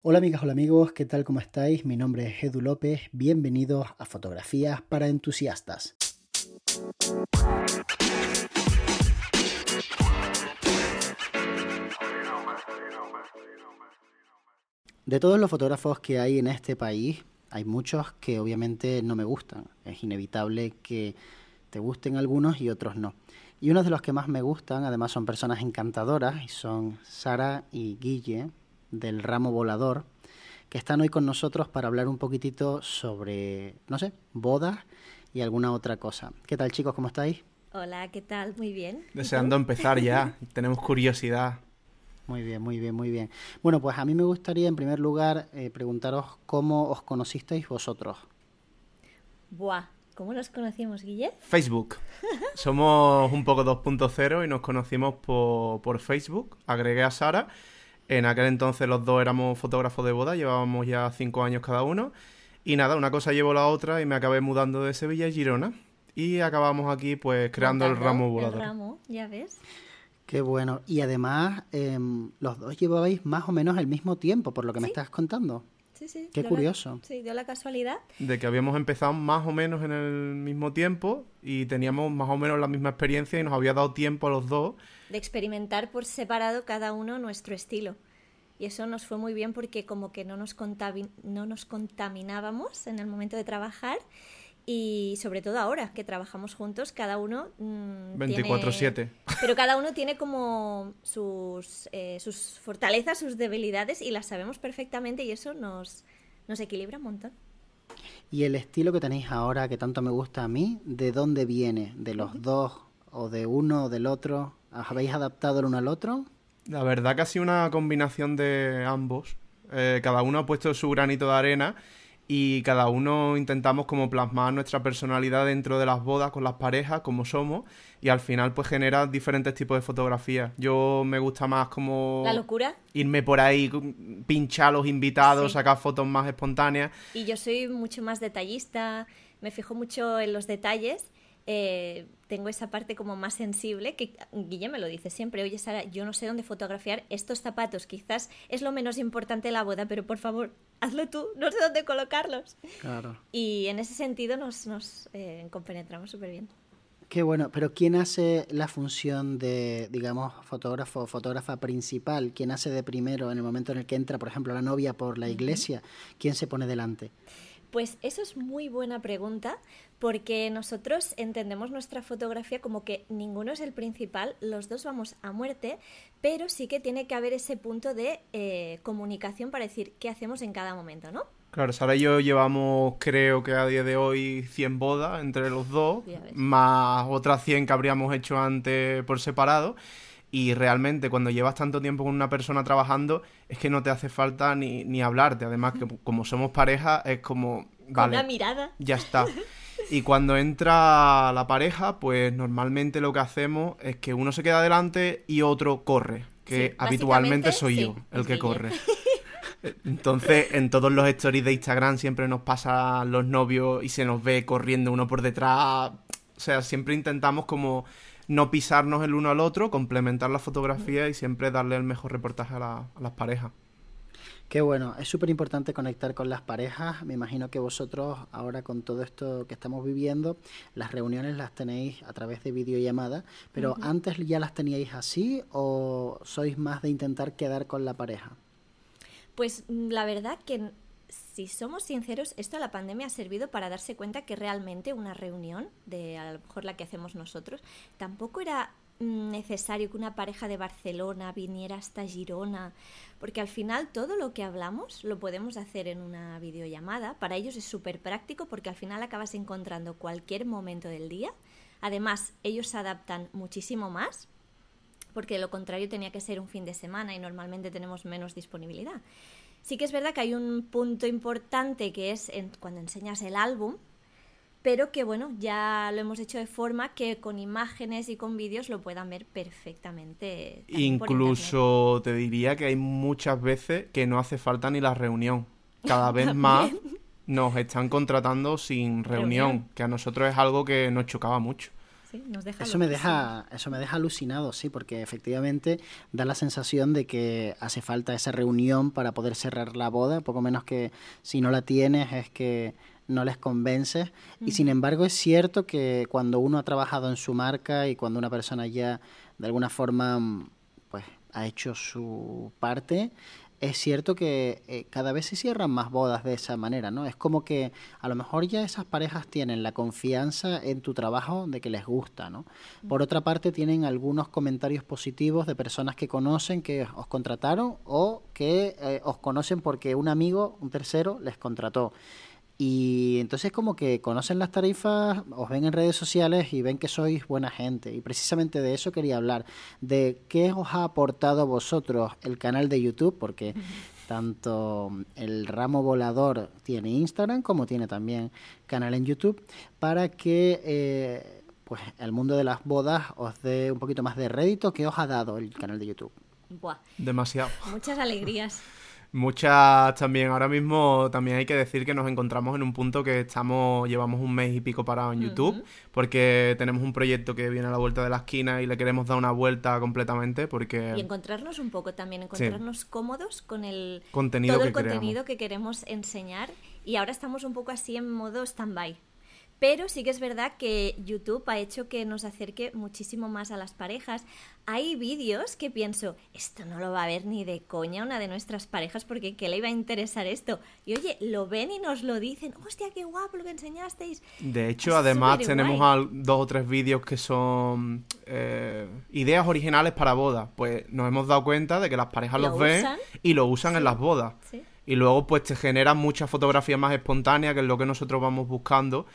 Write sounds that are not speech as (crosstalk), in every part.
Hola amigas, hola amigos, ¿qué tal? ¿Cómo estáis? Mi nombre es Edu López, bienvenidos a Fotografías para Entusiastas. De todos los fotógrafos que hay en este país, hay muchos que obviamente no me gustan. Es inevitable que te gusten algunos y otros no. Y uno de los que más me gustan, además son personas encantadoras, y son Sara y Guille del ramo volador, que están hoy con nosotros para hablar un poquitito sobre, no sé, bodas y alguna otra cosa. ¿Qué tal chicos? ¿Cómo estáis? Hola, ¿qué tal? Muy bien. Deseando empezar ya, (laughs) tenemos curiosidad. Muy bien, muy bien, muy bien. Bueno, pues a mí me gustaría en primer lugar eh, preguntaros cómo os conocisteis vosotros. Buah, ¿cómo nos conocimos, Guille? Facebook. (laughs) Somos un poco 2.0 y nos conocimos por, por Facebook. Agregué a Sara. En aquel entonces los dos éramos fotógrafos de boda, llevábamos ya cinco años cada uno. Y nada, una cosa llevó la otra y me acabé mudando de Sevilla a Girona. Y acabamos aquí pues creando el ramo volador. El ramo, ya ves. Qué bueno. Y además, em, los dos llevabais más o menos el mismo tiempo, por lo que me estás contando. Sí, sí. Qué dio la- curioso. sí, dio la casualidad. De que habíamos empezado más o menos en el mismo tiempo y teníamos más o menos la misma experiencia y nos había dado tiempo a los dos de experimentar por separado cada uno nuestro estilo. Y eso nos fue muy bien porque como que no nos, no nos contaminábamos en el momento de trabajar y sobre todo ahora que trabajamos juntos, cada uno... mm, tiene- 24/7. Pero cada uno tiene como sus, eh, sus fortalezas, sus debilidades y las sabemos perfectamente y eso nos, nos equilibra un montón. Y el estilo que tenéis ahora, que tanto me gusta a mí, ¿de dónde viene? ¿De los dos o de uno o del otro? ¿Os habéis adaptado el uno al otro? La verdad que ha sido una combinación de ambos. Eh, cada uno ha puesto su granito de arena y cada uno intentamos como plasmar nuestra personalidad dentro de las bodas con las parejas, como somos, y al final pues genera diferentes tipos de fotografías. Yo me gusta más como La locura. irme por ahí, pinchar a los invitados, Sí. sacar fotos más espontáneas. Y yo soy mucho más detallista, me fijo mucho en los detalles. Eh, tengo esa parte como más sensible que Guille me lo dice siempre, oye Sara, yo no sé dónde fotografiar estos zapatos, quizás es lo menos importante de la boda, pero por favor, hazlo tú, no sé dónde colocarlos. Claro. Y en ese sentido nos, nos eh, compenetramos súper bien. Qué bueno, pero ¿quién hace la función de, digamos, fotógrafo o fotógrafa principal? ¿Quién hace de primero en el momento en el que entra, por ejemplo, la novia por la iglesia? ¿Quién se pone delante? Pues eso es muy buena pregunta porque nosotros entendemos nuestra fotografía como que ninguno es el principal, los dos vamos a muerte, pero sí que tiene que haber ese punto de eh, comunicación para decir qué hacemos en cada momento, ¿no? Claro, Sara y yo llevamos, creo que a día de hoy, 100 bodas entre los dos, más otras 100 que habríamos hecho antes por separado. Y realmente, cuando llevas tanto tiempo con una persona trabajando, es que no te hace falta ni, ni hablarte. Además, que (laughs) como somos pareja, es como, vale, una mirada. ya está. (laughs) Y cuando entra la pareja, pues normalmente lo que hacemos es que uno se queda adelante y otro corre, que Sí, habitualmente soy sí, yo el que corre. (laughs) Entonces, en todos los stories de Instagram siempre nos pasan los novios y se nos ve corriendo uno por detrás. O sea, siempre intentamos como no pisarnos el uno al otro, complementar la fotografía y siempre darle el mejor reportaje a, la- a las parejas. Qué bueno, es súper importante conectar con las parejas. Me imagino que vosotros ahora con todo esto que estamos viviendo, las reuniones las tenéis a través de videollamada, pero antes ya las teníais así o sois más de intentar quedar con la pareja? Pues mm, la verdad que, si somos sinceros, esto a la pandemia ha servido para darse cuenta que realmente una reunión, de a lo mejor la que hacemos nosotros, tampoco era mm, necesario que una pareja de Barcelona viniera hasta Girona, porque al final todo lo que hablamos lo podemos hacer en una videollamada. Para ellos es súper práctico porque al final acabas encontrando cualquier momento del día. Además, ellos se adaptan muchísimo más porque de lo contrario tenía que ser un fin de semana y normalmente tenemos menos disponibilidad. Sí que es verdad que hay un punto importante que es en- cuando enseñas el álbum, pero que bueno, ya lo hemos hecho de forma que con imágenes y con vídeos lo puedan ver perfectamente. Incluso te diría que hay muchas veces que no hace falta ni la reunión. Cada (laughs) vez más nos están contratando sin reunión, Reunión. que a nosotros es algo que nos chocaba mucho. Eso me deja eso me deja alucinado sí porque efectivamente da la sensación de que hace falta esa reunión para poder cerrar la boda poco menos que si no la tienes es que no les convences. Y sin embargo es cierto que cuando uno ha trabajado en su marca y cuando una persona ya de alguna forma pues ha hecho su parte es cierto que eh, cada vez se cierran más bodas de esa manera, ¿no? Es como que a lo mejor ya esas parejas tienen la confianza en tu trabajo de que les gusta, ¿no? Por otra parte, tienen algunos comentarios positivos de personas que conocen que os contrataron o que eh, os conocen porque un amigo, un tercero, les contrató. Y entonces como que conocen las tarifas, os ven en redes sociales y ven que sois buena gente. Y precisamente de eso quería hablar, de qué os ha aportado a vosotros el canal de YouTube, porque (laughs) tanto el ramo volador tiene Instagram como tiene también canal en YouTube, para que eh, pues el mundo de las bodas os dé un poquito más de rédito. ¿Qué os ha dado el canal de YouTube? Demasiado. Muchas alegrías. (laughs) Muchas también, ahora mismo también hay que decir que nos encontramos en un punto que estamos, llevamos un mes y pico parado en YouTube, porque tenemos un proyecto que viene a la vuelta de la esquina y le queremos dar una vuelta completamente, porque... Y encontrarnos un poco también, encontrarnos cómodos con el contenido todo el el contenido que queremos enseñar. Y ahora estamos un poco así en modo stand-by. Pero sí que es verdad que YouTube ha hecho que nos acerque muchísimo más a las parejas. Hay vídeos que pienso, esto no lo va a ver ni de coña una de nuestras parejas porque ¿qué le iba a interesar esto? Y oye, lo ven y nos lo dicen, hostia, qué guapo lo que enseñasteis. De hecho, además tenemos dos o tres vídeos que son eh, ideas originales para bodas. Pues nos hemos dado cuenta de que las parejas los ven y lo usan en las bodas. Y luego pues te generan muchas fotografías más espontáneas, que es lo que nosotros vamos buscando.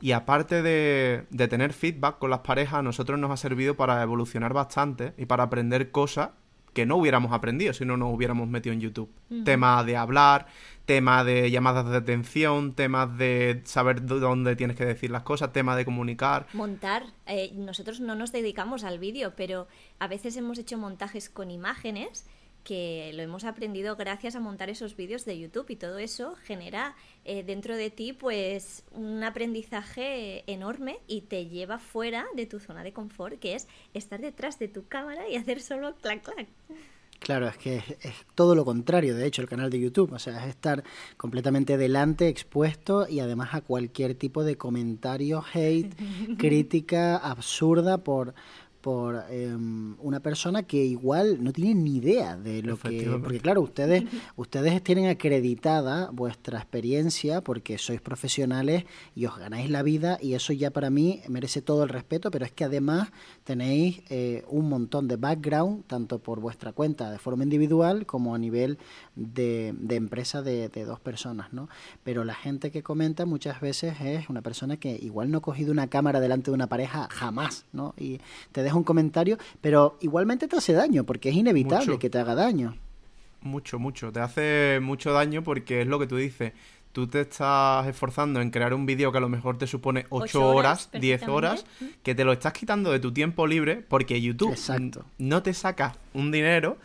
Y aparte de, tener feedback con las parejas, a nosotros nos ha servido para evolucionar bastante y para aprender cosas que no hubiéramos aprendido si no nos hubiéramos metido en YouTube. Temas de hablar, temas de llamadas de atención, temas de saber dónde tienes que decir las cosas, temas de comunicar. Montar. Eh, nosotros no nos dedicamos al vídeo, pero a veces hemos hecho montajes con imágenes que lo hemos aprendido gracias a montar esos vídeos de YouTube y todo eso genera eh, dentro de ti pues un aprendizaje enorme y te lleva fuera de tu zona de confort que es estar detrás de tu cámara y hacer solo clac clac. Claro, es que es, todo lo contrario, de hecho, el canal de YouTube. O sea, es estar completamente delante, expuesto y además a cualquier tipo de comentario, hate, (laughs) crítica absurda por, por em, una persona que igual no tiene ni idea de lo que porque claro ustedes ustedes tienen acreditada vuestra experiencia porque sois profesionales y os ganáis la vida y eso ya para mí merece todo el respeto pero es que además tenéis eh, un montón de background tanto por vuestra cuenta de forma individual como a nivel de, de empresa de, de dos personas no pero la gente que comenta muchas veces es una persona que igual no ha cogido una cámara delante de una pareja jamás no y te un comentario, pero igualmente te hace daño, porque es inevitable que te haga daño. Mucho, mucho. Te hace mucho daño porque es lo que tú dices. Tú te estás esforzando en crear un vídeo que a lo mejor te supone 8 horas, 10 horas, que te lo estás quitando de tu tiempo libre porque YouTube no te saca un dinero,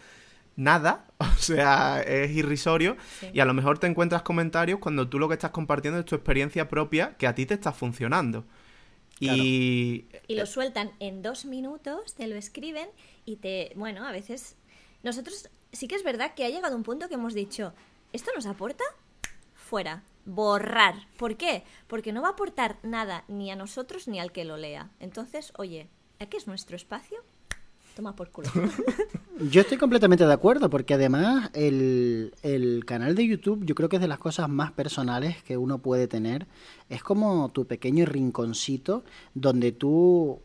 nada, (laughs) o sea, es irrisorio y a lo mejor te encuentras comentarios cuando tú lo que estás compartiendo es tu experiencia propia que a ti te está funcionando. Y... y lo sueltan en dos minutos, te lo escriben y te... Bueno, a veces... Nosotros sí que es verdad que ha llegado un punto que hemos dicho, ¿esto nos aporta? Fuera. Borrar. ¿Por qué? Porque no va a aportar nada ni a nosotros ni al que lo lea. Entonces, oye, aquí es nuestro espacio, Toma por culo. (laughs) Yo estoy completamente de acuerdo, porque además el, el, canal de YouTube yo creo que es de las cosas más personales que uno puede tener. Es como tu pequeño rinconcito donde tú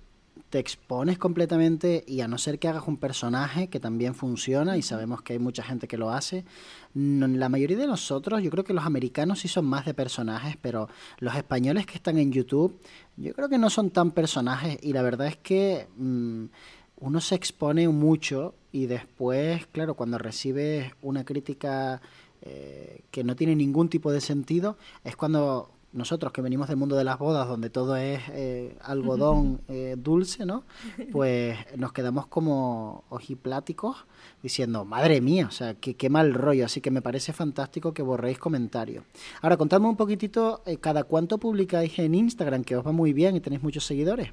te expones completamente y a no ser que hagas un personaje que también funciona y sabemos que hay mucha gente que lo hace, la mayoría de nosotros, yo creo que los americanos sí son más de personajes, pero los españoles que están en YouTube, yo creo que no son tan personajes y la verdad es que... Mm, uno se expone mucho y después, claro, cuando recibes una crítica eh, que no tiene ningún tipo de sentido, es cuando nosotros que venimos del mundo de las bodas, donde todo es eh, algodón eh, dulce, ¿no? (laughs) Pues nos quedamos como ojipláticos diciendo, madre mía, o sea, qué, qué mal rollo. Así que me parece fantástico que borréis comentarios. Ahora, contadme un poquitito, ¿cada cuánto publicáis en Instagram? Que os va muy bien y tenéis muchos seguidores.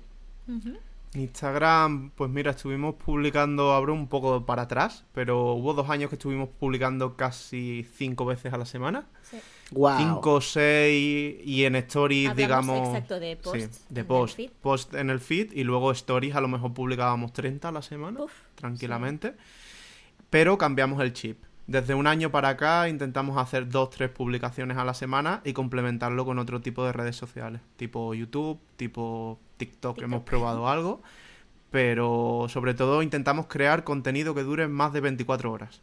Instagram, pues mira, estuvimos publicando, abro un poco para atrás, pero hubo dos años que estuvimos publicando casi cinco veces a la semana. Sí. Wow. Cinco o seis y en stories, digamos. Exacto, de post. de post. Post en el feed y luego stories, a lo mejor publicábamos 30 a la semana, tranquilamente. Pero cambiamos el chip. Desde un año para acá intentamos hacer dos, tres publicaciones a la semana y complementarlo con otro tipo de redes sociales, tipo YouTube, tipo TikTok, hemos probado algo, pero sobre todo intentamos crear contenido que dure más de 24 horas.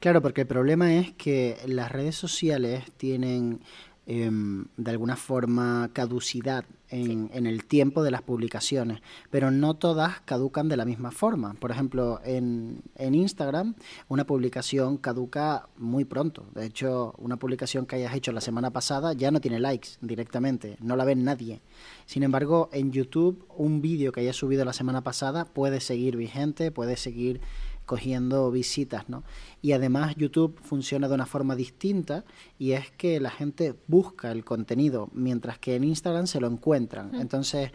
Claro, porque el problema es que las redes sociales tienen em, de alguna forma caducidad en, en, el tiempo de las publicaciones, pero no todas caducan de la misma forma. Por ejemplo, en, en, Instagram una publicación caduca muy pronto. De hecho, una publicación que hayas hecho la semana pasada ya no tiene likes directamente, no la ve nadie. Sin embargo, en YouTube un vídeo que hayas subido la semana pasada puede seguir vigente, puede seguir cogiendo visitas, ¿no? Y además YouTube funciona de una forma distinta y es que la gente busca el contenido, mientras que en Instagram se lo encuentran. Entonces,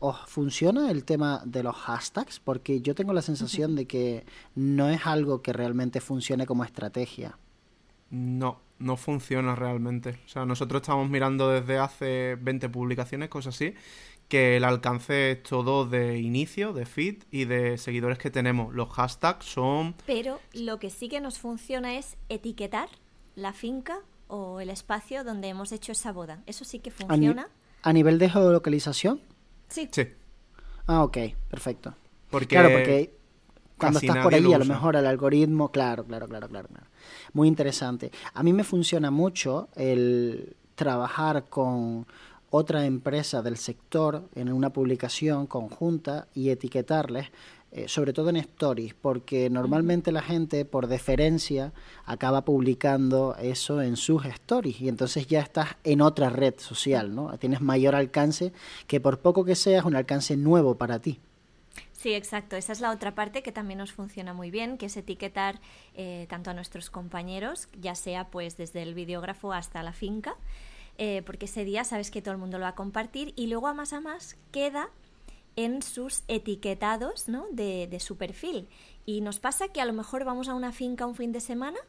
¿os funciona el tema de los hashtags? Porque yo tengo la sensación de que no es algo que realmente funcione como estrategia. No, no funciona realmente. O sea, nosotros estamos mirando desde hace 20 publicaciones, cosas así, que el alcance es todo de inicio, de feed y de seguidores que tenemos. Los hashtags son... Pero lo que sí que nos funciona es etiquetar la finca o el espacio donde hemos hecho esa boda. Eso sí que funciona. ¿A, nivel de geolocalización? Sí. Sí. Ah, ok, perfecto. claro, porque cuando estás por ahí, a lo mejor el algoritmo, claro, claro, claro, claro, claro. Muy interesante. A mí me funciona mucho el trabajar con otra empresa del sector en una publicación conjunta y etiquetarles, eh, sobre todo en stories, porque normalmente la gente por deferencia acaba publicando eso en sus stories y entonces ya estás en otra red social, ¿no? Tienes mayor alcance que por poco que sea es un alcance nuevo para ti. Sí, exacto. Esa es la otra parte que también nos funciona muy bien, que es etiquetar eh, tanto a nuestros compañeros, ya sea pues desde el videógrafo hasta la finca, eh, porque ese día sabes que todo el mundo lo va a compartir y luego a más a más queda en sus etiquetados ¿no? de, de su perfil. Y nos pasa que a lo mejor vamos a una finca un fin de semana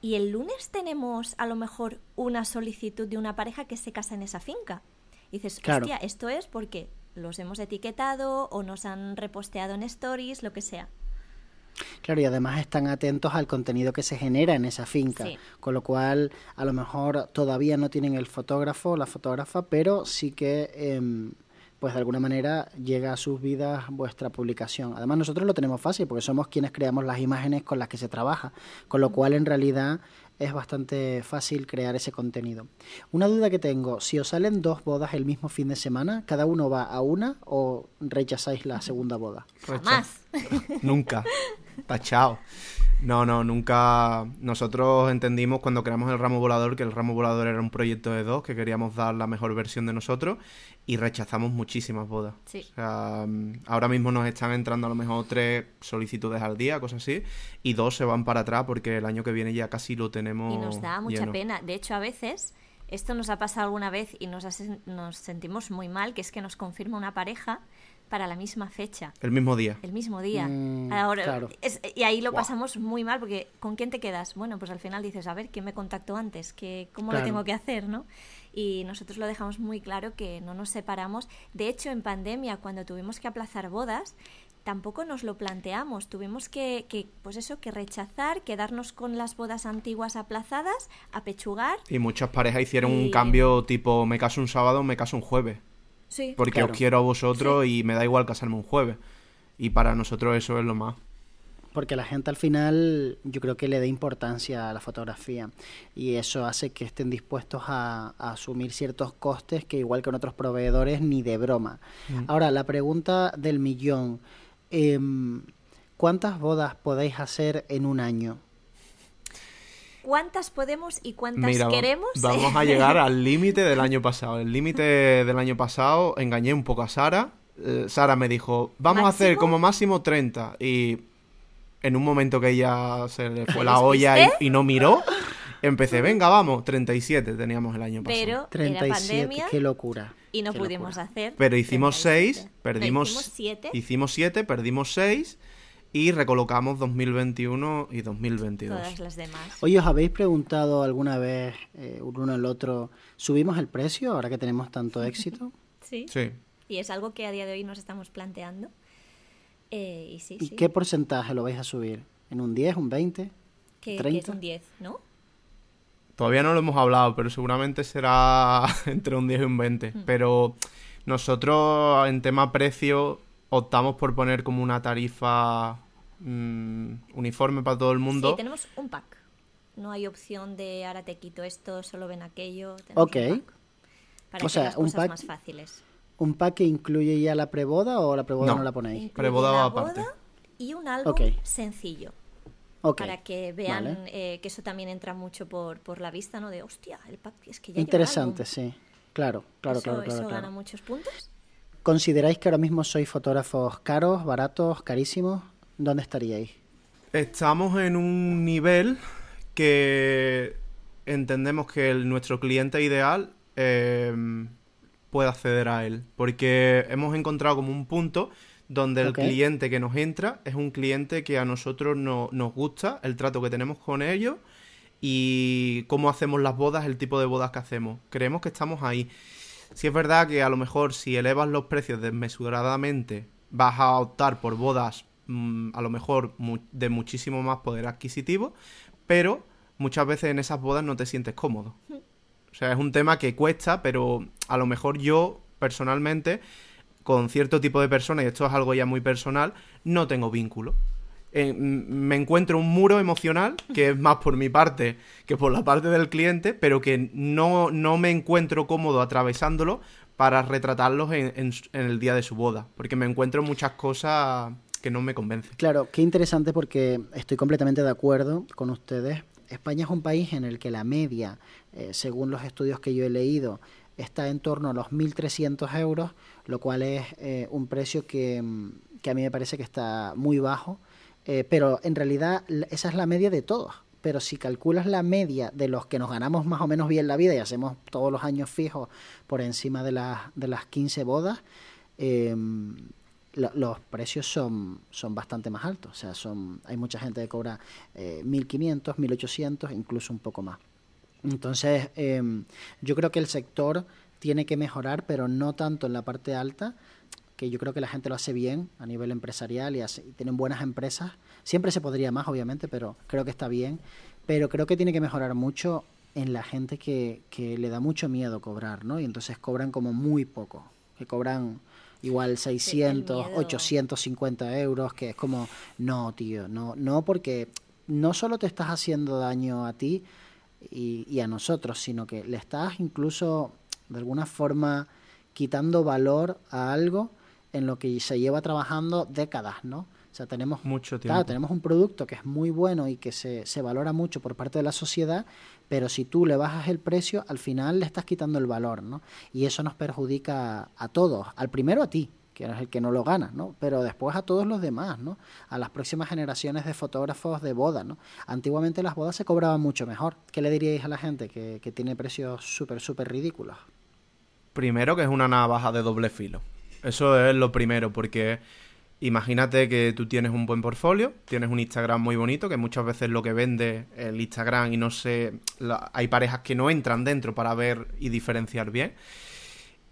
y el lunes tenemos a lo mejor una solicitud de una pareja que se casa en esa finca. Y dices, hostia, esto es porque los hemos etiquetado o nos han reposteado en stories, lo que sea. Claro, y además están atentos al contenido que se genera en esa finca, con lo cual a lo mejor todavía no tienen el fotógrafo o la fotógrafa, pero sí que em, pues de alguna manera llega a sus vidas vuestra publicación. Además nosotros lo tenemos fácil porque somos quienes creamos las imágenes con las que se trabaja, con lo cual en realidad es bastante fácil crear ese contenido. Una duda que tengo, si os salen dos bodas el mismo fin de semana, ¿cada uno va a una o rechazáis la segunda boda? Jamás. (laughs) Nunca. Tachao. No, no, nunca. Nosotros entendimos cuando creamos el ramo volador que el ramo volador era un proyecto de dos, que queríamos dar la mejor versión de nosotros y rechazamos muchísimas bodas. Sí. O sea, ahora mismo nos están entrando a lo mejor tres solicitudes al día, cosas así, y dos se van para atrás porque el año que viene ya casi lo tenemos. Y nos da mucha pena. De hecho, a veces. Esto nos ha pasado alguna vez y nos, nos sentimos muy mal, que es que nos confirma una pareja para la misma fecha. El mismo día. El mismo día. Mm, Ahora, y ahí lo pasamos muy mal porque ¿con quién te quedas? Bueno, pues al final dices, a ver, ¿quién me contactó antes? ¿Qué, ¿Cómo lo tengo que hacer? ¿no? Y nosotros lo dejamos muy claro que no nos separamos. De hecho, en pandemia, cuando tuvimos que aplazar bodas, tampoco nos lo planteamos. Tuvimos que, que, pues eso, que rechazar, quedarnos con las bodas antiguas aplazadas, apechugar. Y muchas parejas hicieron un cambio tipo, me caso un sábado, me caso un jueves porque os quiero a vosotros y me da igual casarme un jueves. Y para nosotros eso es lo más. Porque la gente al final yo creo que le da importancia a la fotografía y eso hace que estén dispuestos a, asumir ciertos costes que igual que en otros proveedores ni de broma. Mm. Ahora, la pregunta del millón, em, ¿cuántas bodas podéis hacer en un año? ¿Cuántas podemos y cuántas queremos? Vamos a (laughs) llegar al límite del año pasado. El límite del año pasado engañé un poco a Sara. Eh, Sara me dijo, vamos a hacer como máximo 30. Y en un momento que ella se le fue la (laughs) olla y, no miró, Empecé, venga, vamos, 37 teníamos el año pasado. Pero era 37, pandemia qué locura. y no pudimos locura. hacer. Pero hicimos 6, 37. perdimos Hicimos 7. Hicimos 7, perdimos 6 y recolocamos 2021 y 2022. Todas las demás. Oye, ¿os habéis preguntado alguna vez eh, uno al otro, ¿subimos el precio ahora que tenemos tanto (laughs) éxito? Sí. Sí. Y es algo que a día de hoy nos estamos planteando. Eh, y sí, ¿Y sí. qué porcentaje lo vais a subir? ¿En un 10, un 20? que, que es 30? un 10, ¿no? Todavía no lo hemos hablado, pero seguramente será (laughs) entre un 10 y un 20. Hmm. Pero nosotros en tema precio optamos por poner como una tarifa mm, uniforme para todo el mundo. Sí, tenemos un pack. No hay opción de ahora te quito esto, solo ven aquello. Tenemos Ok. un pack. Para O sea, las un cosas pack- más fáciles. ¿Un pack que incluye ya la preboda o la preboda no, No. la ponéis? Incluye Preboda va aparte. boda y un álbum sencillo. Ok, Para que vean vale. eh, que eso también entra mucho por, por la vista, ¿no? De, hostia, el pack es que ya lleva Interesante, álbum". sí. Claro, claro, eso, claro, eso claro, gana claro. muchos puntos. ¿Consideráis que ahora mismo sois fotógrafos caros, baratos, carísimos? ¿Dónde estaríais? Estamos en un nivel que entendemos que el- nuestro cliente ideal eh, puede acceder a él. Porque hemos encontrado como un punto donde el cliente que nos entra es un cliente que a nosotros no- nos gusta, el trato que tenemos con ellos y cómo hacemos las bodas, el tipo de bodas que hacemos. Creemos que estamos ahí. Si es verdad que a lo mejor si elevas los precios desmesuradamente vas a optar por bodas a lo mejor de muchísimo más poder adquisitivo, pero muchas veces en esas bodas no te sientes cómodo. O sea, es un tema que cuesta, pero a lo mejor yo personalmente con cierto tipo de personas, y esto es algo ya muy personal, no tengo vínculo. Eh, me encuentro un muro emocional que es más por mi parte que por la parte del cliente, pero que no, no me encuentro cómodo atravesándolo para retratarlos en, en el día de su boda, porque me encuentro muchas cosas que no me convencen. Claro, qué interesante porque estoy completamente de acuerdo con ustedes. España es un país en el que la media, eh, según los estudios que yo he leído, está en torno a los 1.300 euros, lo cual es eh, un precio que, mm, que a mí me parece que está muy bajo, eh, pero en realidad esa es la media de todos. Pero si calculas la media de los que nos ganamos más o menos bien la vida y hacemos todos los años fijos por encima de las, de las 15 bodas, eh, lo- los precios son, son bastante más altos. O sea, son hay mucha gente que cobra eh, 1.500, 1.800, incluso un poco más. Entonces, em, yo creo que el sector tiene que mejorar, pero no tanto en la parte alta, que yo creo que la gente lo hace bien a nivel empresarial y, hace- tienen buenas empresas. Siempre se podría más, obviamente, pero creo que está bien. Pero creo que tiene que mejorar mucho en la gente que, que le da mucho miedo cobrar, ¿no? Y entonces cobran como muy poco, que cobran igual 600, miedo. 850 euros, que es como, no, tío, no, no, porque no solo te estás haciendo daño a ti y, y a nosotros, sino que le estás incluso de alguna forma quitando valor a algo en lo que se lleva trabajando décadas, ¿no? O sea, tenemos Mucho tiempo. Claro, tenemos un producto que es muy bueno y que se, se valora mucho por parte de la sociedad, pero si tú le bajas el precio, al final le estás quitando el valor, ¿no? Y eso nos perjudica a, todos. Al primero a ti, que eres el que no lo gana, ¿no? Pero después a todos los demás, ¿no? A las próximas generaciones de fotógrafos de boda, ¿no? Antiguamente las bodas se cobraban mucho mejor. ¿Qué le diríais a la gente que tiene precios súper, súper ridículos? Primero que es una navaja de doble filo. Eso es lo primero, porque imagínate que tú tienes un buen portfolio, tienes un Instagram muy bonito, que muchas veces lo que vende el Instagram y no sé, la- hay parejas que no entran dentro para ver y diferenciar bien,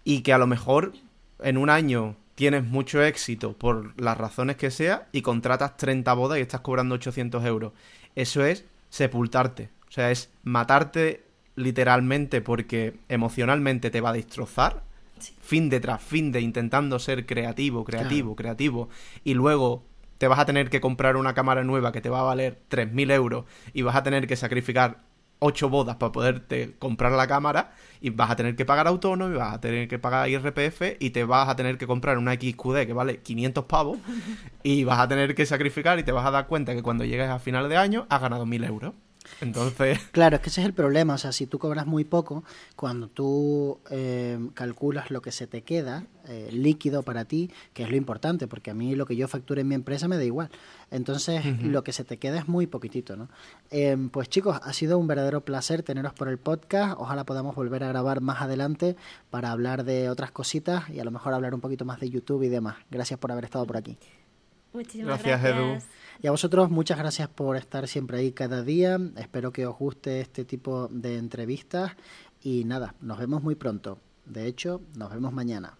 y que a lo mejor en un año tienes mucho éxito por las razones que sea y contratas 30 bodas y estás cobrando 800 euros. Eso es sepultarte, o sea, es matarte literalmente porque emocionalmente te va a destrozar fin de tras fin de intentando ser creativo, creativo, creativo, y luego te vas a tener que comprar una cámara nueva que te va a valer 3.000 euros y vas a tener que sacrificar 8 bodas para poderte comprar la cámara y vas a tener que pagar autónomo y vas a tener que pagar IRPF y te vas a tener que comprar una XQD que vale 500 pavos (laughs) y vas a tener que sacrificar y te vas a dar cuenta que cuando llegues a final de año has ganado 1.000 euros. Entonces... (laughs) Claro, es que ese es el problema. O sea, si tú cobras muy poco, cuando tú eh, calculas lo que se te queda eh, líquido para ti, que es lo importante, porque a mí lo que yo facture en mi empresa me da igual. Entonces, lo que se te queda es muy poquitito, ¿no? Em, pues chicos, ha sido un verdadero placer teneros por el podcast. Ojalá podamos volver a grabar más adelante para hablar de otras cositas y a lo mejor hablar un poquito más de YouTube y demás. Gracias por haber estado por aquí. Muchísimas gracias. Edu. Y a vosotros muchas gracias por estar siempre ahí cada día. Espero que os guste este tipo de entrevistas. Y nada, nos vemos muy pronto. De hecho, nos vemos mañana.